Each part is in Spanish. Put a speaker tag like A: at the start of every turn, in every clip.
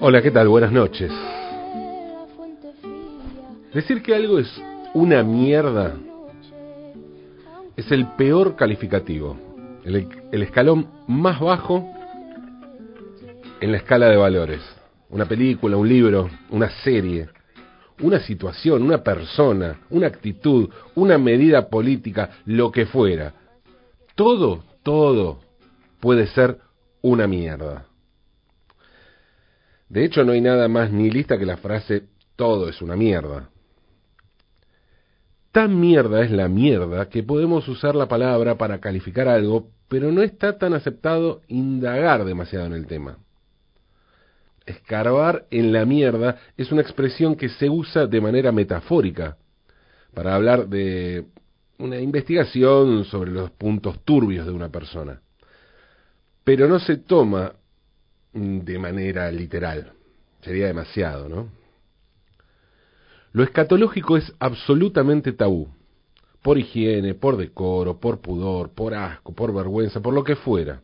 A: Hola, ¿qué tal? Buenas noches. Decir que algo es una mierda es el peor calificativo, el, el, escalón más bajo en la escala de valores. Una película, un libro, una serie, una situación, una persona, una actitud, una medida política, lo que fuera. Todo, todo puede ser una mierda. De hecho, no hay nada más ni lista que la frase todo es una mierda. Tan mierda es la mierda que podemos usar la palabra para calificar algo, pero no está tan aceptado indagar demasiado en el tema. Escarbar en la mierda es una expresión que se usa de manera metafórica para hablar de una investigación sobre los puntos turbios de una persona. Pero no se toma de manera literal. Sería demasiado, ¿no? Lo escatológico es absolutamente tabú. Por higiene, por decoro, por pudor, por asco, por vergüenza, por lo que fuera.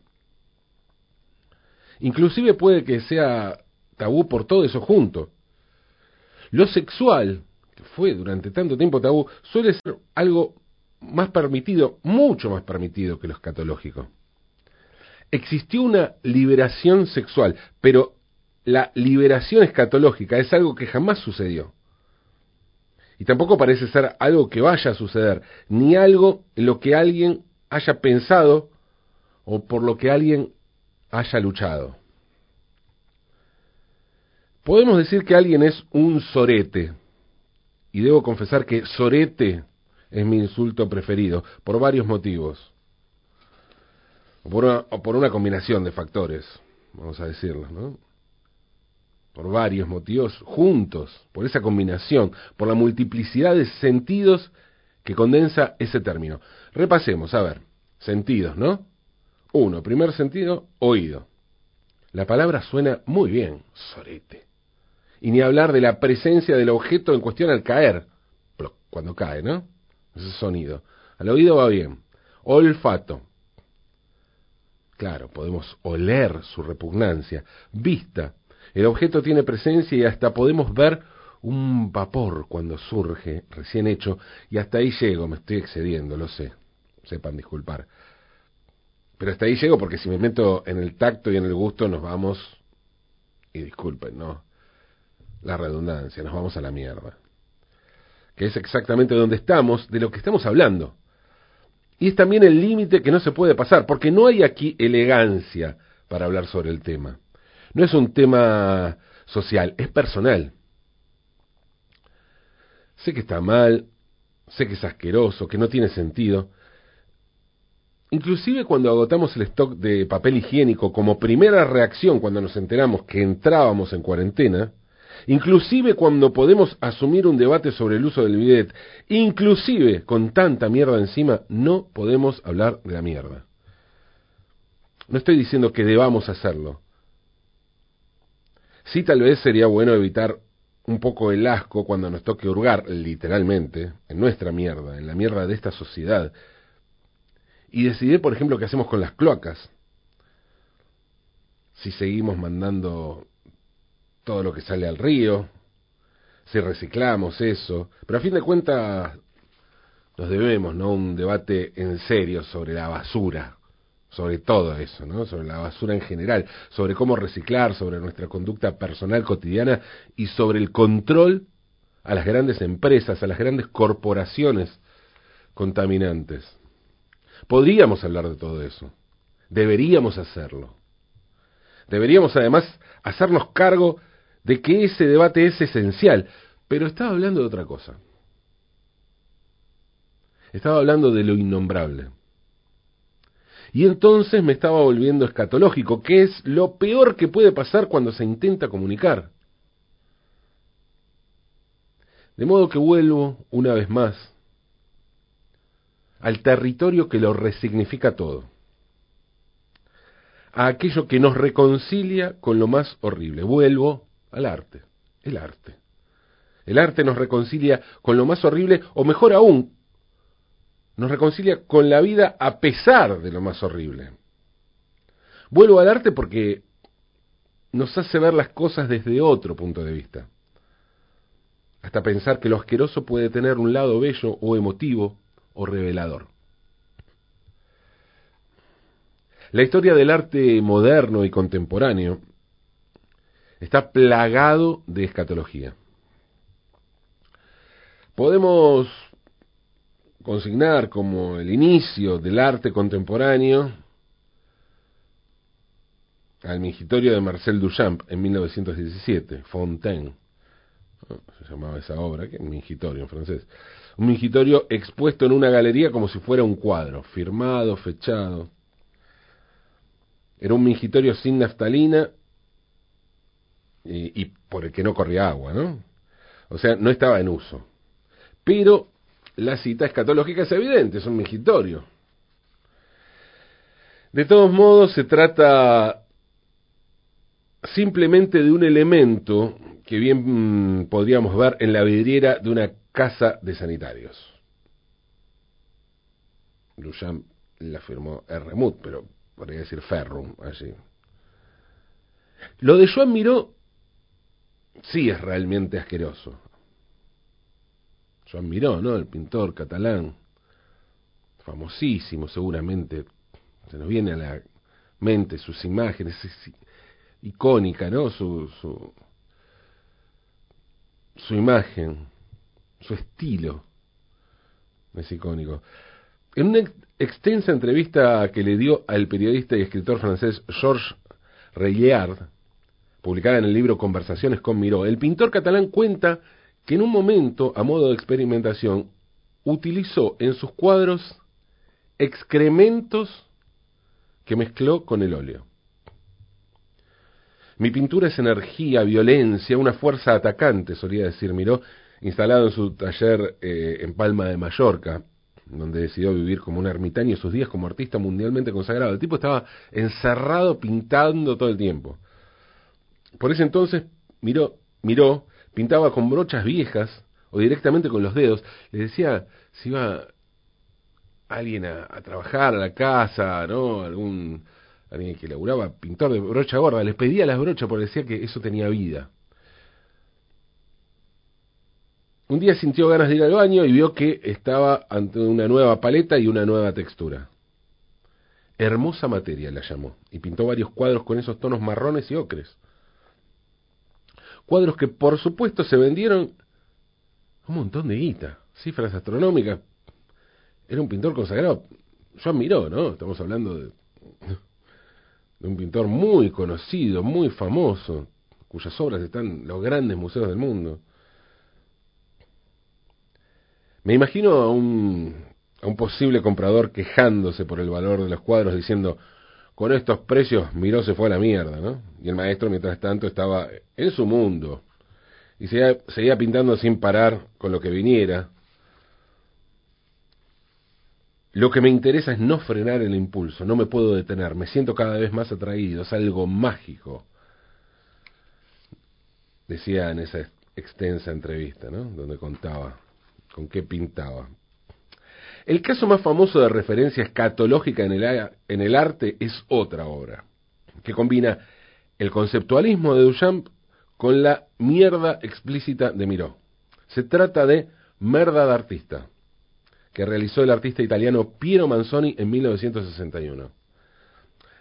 A: Inclusive puede que sea tabú por todo eso junto. Lo sexual, que fue durante tanto tiempo tabú, suele ser algo más permitido, mucho más permitido que lo escatológico existió una liberación sexual, pero la liberación escatológica es algo que jamás sucedió. Y tampoco parece ser algo que vaya a suceder, ni algo en lo que alguien haya pensado o por lo que alguien haya luchado. Podemos decir que alguien es un sorete, y debo confesar que sorete es mi insulto preferido, por varios motivos o por una, o por una combinación de factores, vamos a decirlo, ¿no? Por varios motivos juntos, por esa combinación, por la multiplicidad de sentidos que condensa ese término. Repasemos, a ver, sentidos, ¿no? Uno, primer sentido, oído. La palabra suena muy bien, sorete. Y ni hablar de la presencia del objeto en cuestión al caer, cuando cae, ¿no? Ese sonido. Al oído va bien. Olfato, Claro, podemos oler su repugnancia. Vista. El objeto tiene presencia y hasta podemos ver un vapor cuando surge, recién hecho, y hasta ahí llego, me estoy excediendo, lo sé. Sepan disculpar. Pero hasta ahí llego porque si me meto en el tacto y en el gusto nos vamos, y disculpen, ¿no? La redundancia, nos vamos a la mierda. Que es exactamente donde estamos, de lo que estamos hablando. Y es también el límite que no se puede pasar, porque no hay aquí elegancia para hablar sobre el tema. No es un tema social, es personal. Sé que está mal, sé que es asqueroso, que no tiene sentido. Inclusive cuando agotamos el stock de papel higiénico como primera reacción cuando nos enteramos que entrábamos en cuarentena, inclusive cuando podemos asumir un debate sobre el uso del bidet, inclusive con tanta mierda encima, no podemos hablar de la mierda. No estoy diciendo que debamos hacerlo. Sí, tal vez sería bueno evitar un poco el asco cuando nos toque hurgar, literalmente, en nuestra mierda, en la mierda de esta sociedad, y decidir, por ejemplo, qué hacemos con las cloacas. Si seguimos mandando todo lo que sale al río, si reciclamos eso, pero a fin de cuentas nos debemos, ¿no? Un debate en serio sobre la basura, sobre todo eso, ¿no? Sobre la basura en general, sobre cómo reciclar, sobre nuestra conducta personal cotidiana y sobre el control a las grandes empresas, a las grandes corporaciones contaminantes. Podríamos hablar de todo eso. Deberíamos hacerlo. Deberíamos además hacernos cargo de que ese debate es esencial, pero estaba hablando de otra cosa. Estaba hablando de lo innombrable. Y entonces me estaba volviendo escatológico, que es lo peor que puede pasar cuando se intenta comunicar. De modo que vuelvo una vez más al territorio que lo resignifica todo, a aquello que nos reconcilia con lo más horrible. Vuelvo al arte, el arte. El arte nos reconcilia con lo más horrible, o mejor aún, nos reconcilia con la vida a pesar de lo más horrible. Vuelvo al arte porque nos hace ver las cosas desde otro punto de vista. Hasta pensar que lo asqueroso puede tener un lado bello o emotivo o revelador. La historia del arte moderno y contemporáneo está plagado de escatología. Podemos consignar como el inicio del arte contemporáneo al mingitorio de Marcel Duchamp en 1917, Fontaine, se llamaba esa obra, que mingitorio en francés, un mingitorio expuesto en una galería como si fuera un cuadro, firmado, fechado. Era un mingitorio sin naftalina y, por el que no corría agua, ¿no? O sea, no estaba en uso. Pero la cita escatológica es evidente, es un mingitorio. De todos modos, se trata simplemente de un elemento que bien mm, podríamos ver en la vidriera de una casa de sanitarios. Duchamp la firmó Remut, pero podría decir Ferrum allí. Lo de Joan Miró sí es realmente asqueroso. Joan Miró, ¿no? El pintor catalán, famosísimo seguramente, se nos viene a la mente sus imágenes, icónica, ¿no? Su, su, su imagen, su estilo es icónico. En una extensa entrevista que le dio al periodista y escritor francés Georges Reillard, publicada en el libro Conversaciones con Miró, el pintor catalán cuenta que en un momento, a modo de experimentación, utilizó en sus cuadros excrementos que mezcló con el óleo. Mi pintura es energía, violencia, una fuerza atacante, solía decir Miró, instalado en su taller eh, en Palma de Mallorca, donde decidió vivir como un ermitaño sus días como artista mundialmente consagrado. El tipo estaba encerrado pintando todo el tiempo. Por ese entonces miró, miró, pintaba con brochas viejas o directamente con los dedos. Le decía si iba alguien a, a trabajar a la casa, ¿no? Algún alguien que laburaba, pintor de brocha gorda, les pedía las brochas porque decía que eso tenía vida. Un día sintió ganas de ir al baño y vio que estaba ante una nueva paleta y una nueva textura. Hermosa materia la llamó, y pintó varios cuadros con esos tonos marrones y ocres. Cuadros que por supuesto se vendieron un montón de guita, cifras astronómicas. Era un pintor consagrado. Yo admiró, ¿no? Estamos hablando de de un pintor muy conocido, muy famoso, cuyas obras están en los grandes museos del mundo. Me imagino a un, a un posible comprador quejándose por el valor de los cuadros, diciendo, con estos precios Miró se fue a la mierda, ¿no? Y el maestro, mientras tanto, estaba en su mundo y seguía, seguía pintando sin parar con lo que viniera, lo que me interesa es no frenar el impulso, no me puedo detener, me siento cada vez más atraído, es algo mágico. Decía en esa extensa entrevista, ¿no? Donde contaba con qué pintaba. El caso más famoso de referencia escatológica en el, en el arte es otra obra, que combina el conceptualismo de Duchamp con la mierda explícita de Miró. Se trata de Merda de Artista, que realizó el artista italiano Piero Manzoni en 1961.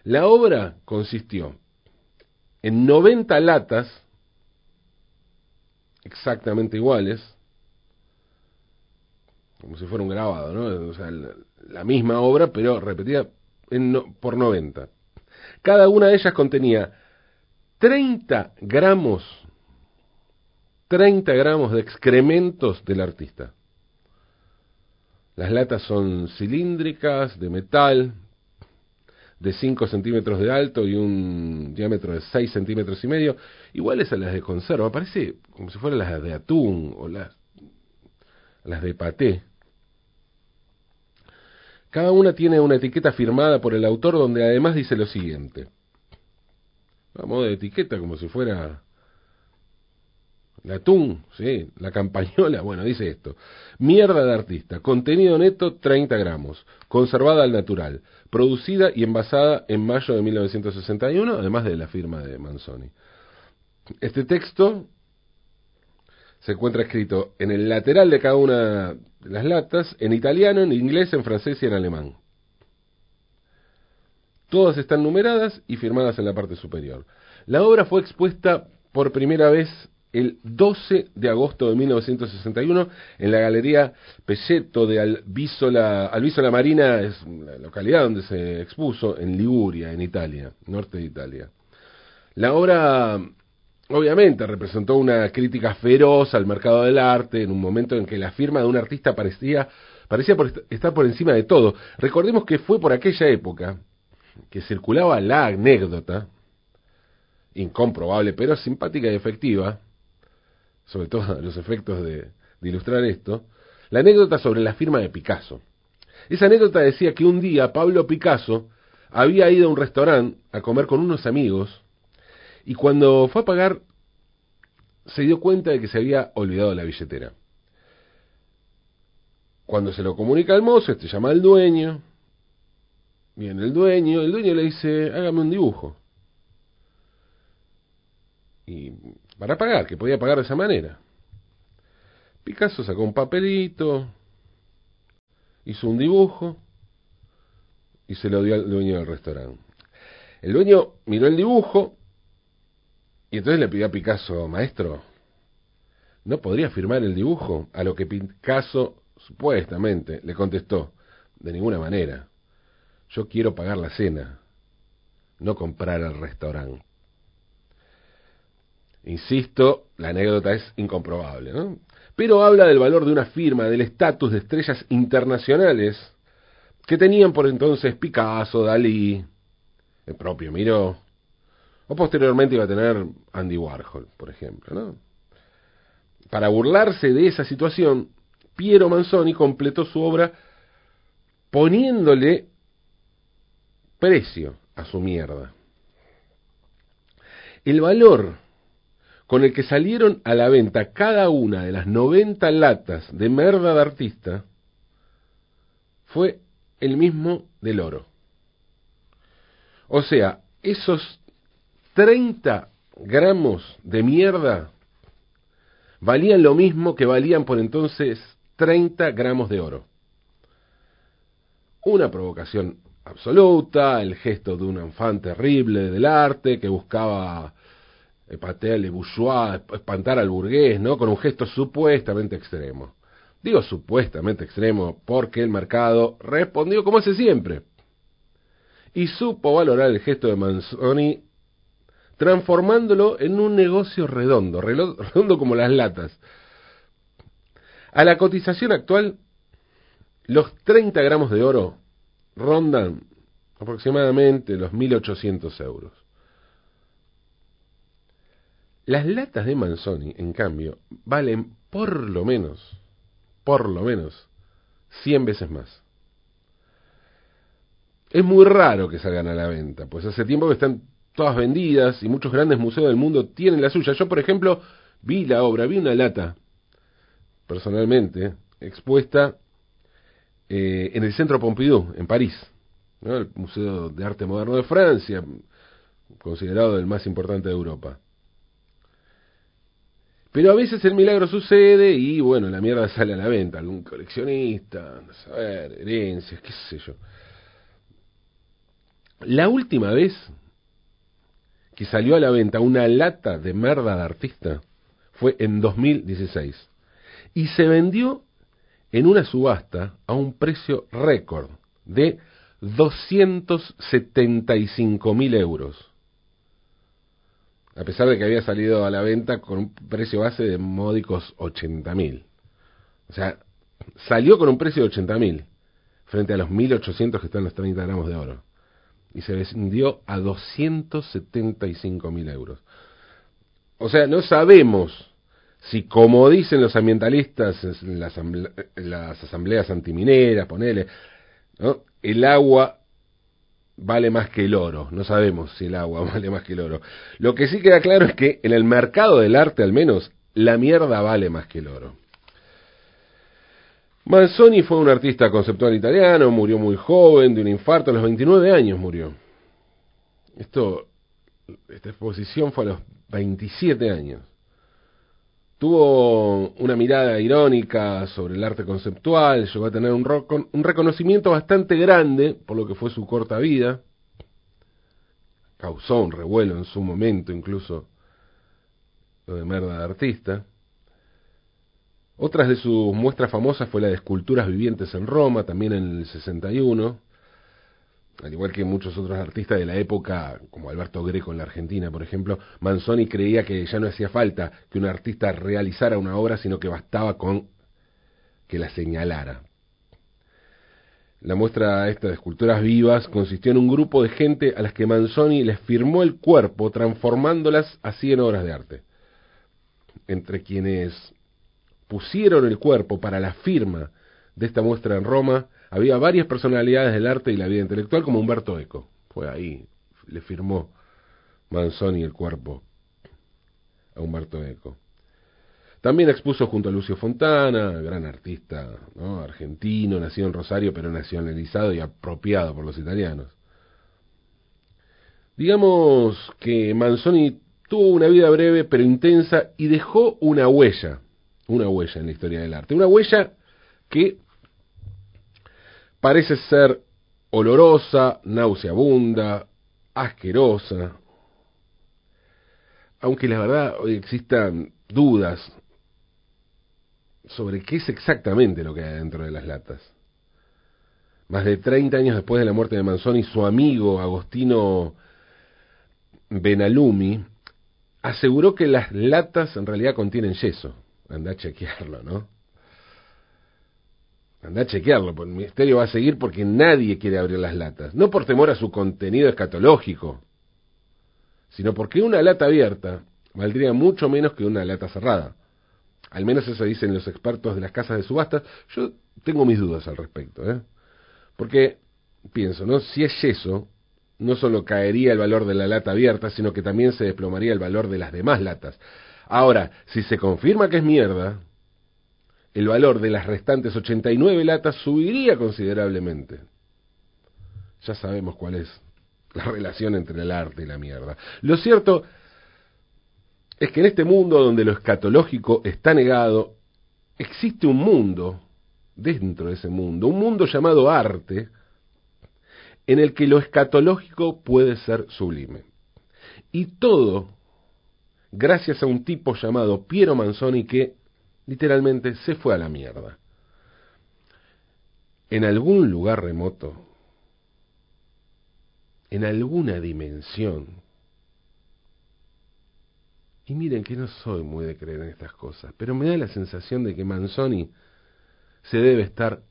A: La obra consistió en 90 latas exactamente iguales, como si fuera un grabado, ¿no? O sea, la, misma obra, pero repetida en por 90. Cada una de ellas contenía 30 gramos, 30 gramos de excrementos del artista. Las latas son cilíndricas, de metal, de 5 centímetros de alto y un diámetro de 6 centímetros y medio, iguales a las de conserva, parece como si fueran las de atún o las, las de paté. Cada una tiene una etiqueta firmada por el autor donde además dice lo siguiente. A modo de etiqueta, como si fuera la atún, sí, la campañola, bueno, dice esto. Mierda de artista, contenido neto 30 gramos, conservada al natural, producida y envasada en mayo de 1961, además de la firma de Manzoni. Este texto se encuentra escrito en el lateral de cada una de las latas, en italiano, en inglés, en francés y en alemán. Todas están numeradas y firmadas en la parte superior. La obra fue expuesta por primera vez el 12 de agosto de 1961 en la Galería Pelleto de Albisola, Albisola Marina, es la localidad donde se expuso, en Liguria, en Italia, norte de Italia. La obra obviamente representó una crítica feroz al mercado del arte en un momento en que la firma de un artista parecía, parecía estar por encima de todo. Recordemos que fue por aquella época que circulaba la anécdota, incomprobable pero simpática y efectiva, sobre todo los efectos de, ilustrar esto, la anécdota sobre la firma de Picasso. Esa anécdota decía que un día Pablo Picasso había ido a un restaurante a comer con unos amigos y cuando fue a pagar se dio cuenta de que se había olvidado la billetera. Cuando se lo comunica al mozo, este llama al dueño, viene el dueño, el dueño le dice, hágame un dibujo. Y para pagar, que podía pagar de esa manera. Picasso sacó un papelito, hizo un dibujo y se lo dio al dueño del restaurante. El dueño miró el dibujo y entonces le pidió a Picasso, maestro, ¿no podría firmar el dibujo? A lo que Picasso supuestamente le contestó, de ninguna manera. Yo quiero pagar la cena, no comprar el restaurante. Insisto, la anécdota es incomprobable, ¿no? Pero habla del valor de una firma, del estatus de estrellas internacionales que tenían por entonces Picasso, Dalí, el propio Miró, o posteriormente iba a tener Andy Warhol, por ejemplo, ¿no? Para burlarse de esa situación, Piero Manzoni completó su obra poniéndole precio a su mierda. El valor con el que salieron a la venta cada una de las 90 latas de merda de artista fue el mismo del oro. O sea, esos 30 gramos de mierda valían lo mismo que valían por entonces 30 gramos de oro. Una provocación absoluta, el gesto de un enfant terrible del arte que buscaba patearle bourgeois, espantar al burgués, ¿no? Con un gesto supuestamente extremo. Digo supuestamente extremo porque el mercado respondió como hace siempre. Y supo valorar el gesto de Manzoni transformándolo en un negocio redondo, redondo como las latas. A la cotización actual, los 30 gramos de oro rondan aproximadamente los 1.800 euros. Las latas de Manzoni, en cambio, valen por lo menos, por lo menos, 100 veces más. Es muy raro que salgan a la venta, pues hace tiempo que están todas vendidas y muchos grandes museos del mundo tienen la suya. Yo, por ejemplo, vi la obra, vi una lata, personalmente, expuesta eh, en el Centro Pompidou, en París, el Museo de Arte Moderno de Francia, considerado el más importante de Europa. Pero a veces el milagro sucede y bueno, la mierda sale a la venta. Algún coleccionista, a saber, herencias, qué sé yo. La última vez que salió a la venta una lata de merda de artista fue en 2016. Y se vendió en una subasta a un precio récord de 275 mil euros a pesar de que había salido a la venta con un precio base de módicos 80.000. O sea, salió con un precio de 80.000 frente a los 1.800 que están los 30 gramos de oro. Y se vendió a 275.000 euros. O sea, no sabemos si, como dicen los ambientalistas en las, asambleas antimineras, ponele, ¿no? el agua vale más que el oro. No sabemos si el agua vale más que el oro. Lo que sí queda claro es que en el mercado del arte al menos la mierda vale más que el oro. Manzoni fue un artista conceptual italiano, murió muy joven de un infarto, a los 29 años murió. Esto, esta exposición fue a los 27 años. Tuvo una mirada irónica sobre el arte conceptual, llegó a tener un, un reconocimiento bastante grande por lo que fue su corta vida. Causó un revuelo en su momento, incluso lo de merda de artista. Otras de sus muestras famosas fue la de esculturas vivientes en Roma, también en el 61, al igual que muchos otros artistas de la época, como Alberto Greco en la Argentina, por ejemplo, Manzoni creía que ya no hacía falta que un artista realizara una obra, sino que bastaba con que la señalara. La muestra esta de esculturas vivas consistió en un grupo de gente a las que Manzoni les firmó el cuerpo, transformándolas así en obras de arte. Entre quienes pusieron el cuerpo para la firma de esta muestra en Roma, había varias personalidades del arte y la vida intelectual, como Humberto Eco. Fue ahí, le firmó Manzoni el cuerpo a Humberto Eco. También expuso junto a Lucio Fontana, gran artista argentino, nacido en Rosario, pero nacionalizado y apropiado por los italianos. Digamos que Manzoni tuvo una vida breve pero intensa y dejó una huella una huella en la historia del arte. Una huella que parece ser olorosa, nauseabunda, asquerosa, aunque la verdad hoy existan dudas sobre qué es exactamente lo que hay dentro de las latas. Más de 30 años después de la muerte de Manzoni, su amigo Agostino Benalumi aseguró que las latas en realidad contienen yeso. Anda a chequearlo, ¿no? Anda a chequearlo, pues el misterio va a seguir porque nadie quiere abrir las latas. No por temor a su contenido escatológico, sino porque una lata abierta valdría mucho menos que una lata cerrada. Al menos eso dicen los expertos de las casas de subastas. Yo tengo mis dudas al respecto, ¿eh? Porque pienso, ¿no? Si es yeso, no solo caería el valor de la lata abierta, sino que también se desplomaría el valor de las demás latas. Ahora, si se confirma que es mierda, el valor de las restantes 89 latas subiría considerablemente. Ya sabemos cuál es la relación entre el arte y la mierda. Lo cierto es que en este mundo donde lo escatológico está negado, existe un mundo dentro de ese mundo, un mundo llamado arte, en el que lo escatológico puede ser sublime. Y todo gracias a un tipo llamado Piero Manzoni que literalmente se fue a la mierda. En algún lugar remoto, en alguna dimensión, y miren que no soy muy de creer en estas cosas, pero me da la sensación de que Manzoni se debe estar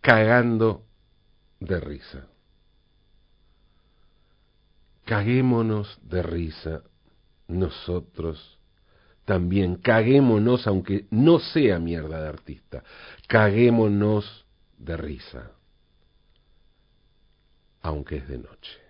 A: cagando de risa. Caguémonos de risa nosotros también caguémonos, aunque no sea mierda de artista, caguémonos de risa, aunque es de noche.